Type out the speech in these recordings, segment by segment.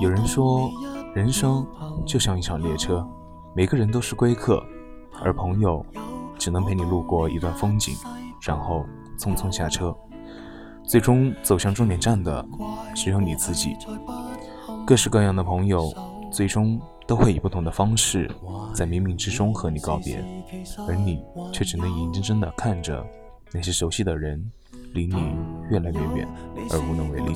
有人说，人生就像一场列车，每个人都是归客，而朋友只能陪你路过一段风景，然后匆匆下车。最终走向终点站的只有你自己。各式各样的朋友，最终都会以不同的方式，在冥冥之中和你告别，而你却只能眼睁睁地看着那些熟悉的人离你越来越远，而无能为力。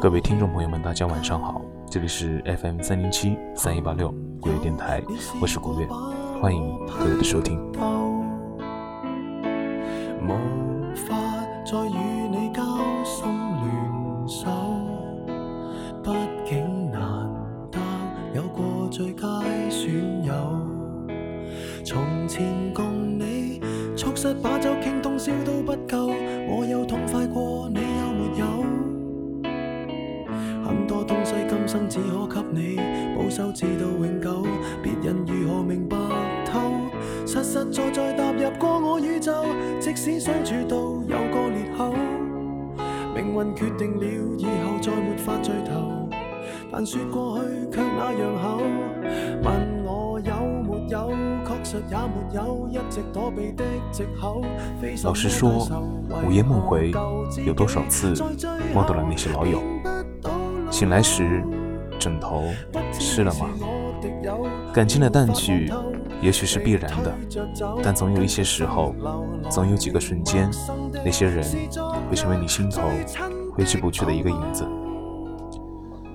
各位听众朋友们大家晚上好。这里是 fm 三零七三一八六国粤电台我是国月欢迎各位的收听。无法再与你交心联手毕竟难得有过最佳损友。从前共你促膝把酒倾通宵都不够我有痛快过。生只可给你保守，至到永久。别人如何明白透？实实在在踏入过我宇宙，即使相处到有个裂口，命运决定了以后再没法聚头，但说过去却那样厚。问我有没有？老实说，午夜梦回，有多少次梦到了那些老友？醒来时，枕头湿了吗？感情的淡去，也许是必然的，但总有一些时候，总有几个瞬间，那些人会成为你心头挥之不去的一个影子，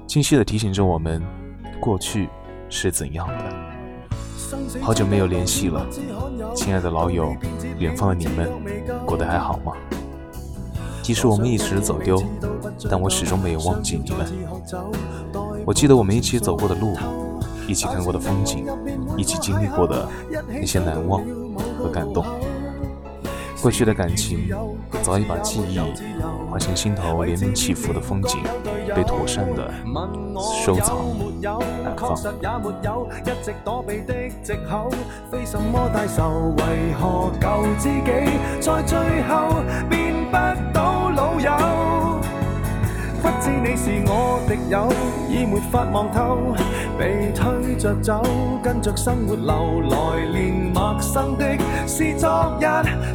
清晰的提醒着我们，过去是怎样的。好久没有联系了，亲爱的老友，远方的你们过得还好吗？即使我们一直走丢，但我始终没有忘记你们。我记得我们一起走过的路，一起看过的风景，一起经历过的那些难忘和感动。过去的感情早已把记忆化成心头连绵起伏的风景，被妥善的收藏安放。不知你是我敌友，已没法望透，被推着走，跟着生活流，来连陌生的，是昨日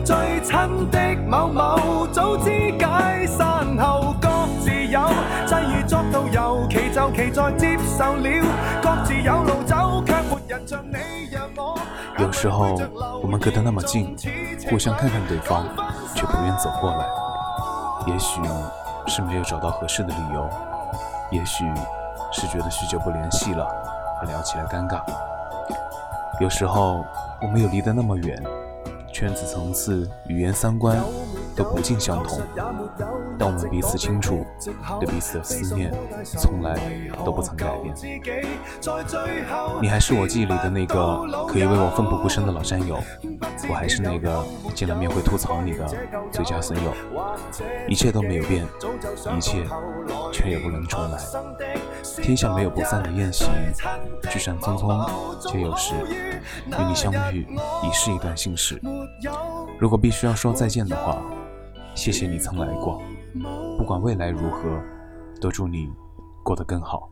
最亲的某某，早知解散后各自有，际遇作导游，其就其在接受了，各自有路走，却没人像你让我。有时候我们隔得那么近，互相看看对方，却不愿走过来，也许。是没有找到合适的理由，也许是觉得许久不联系了，而聊起来尴尬。有时候我们又离得那么远，圈子层次、语言三观。都不尽相同，但我们彼此清楚，对彼此的思念从来都不曾改变。你还是我记忆里的那个可以为我奋不顾身的老战友，我还是那个见了面会吐槽你的最佳损友。一切都没有变，一切却也不能重来。天下没有不散的宴席，聚散匆匆皆有时。与你相遇已是一段幸事。如果必须要说再见的话。谢谢你曾来过，不管未来如何，都祝你过得更好。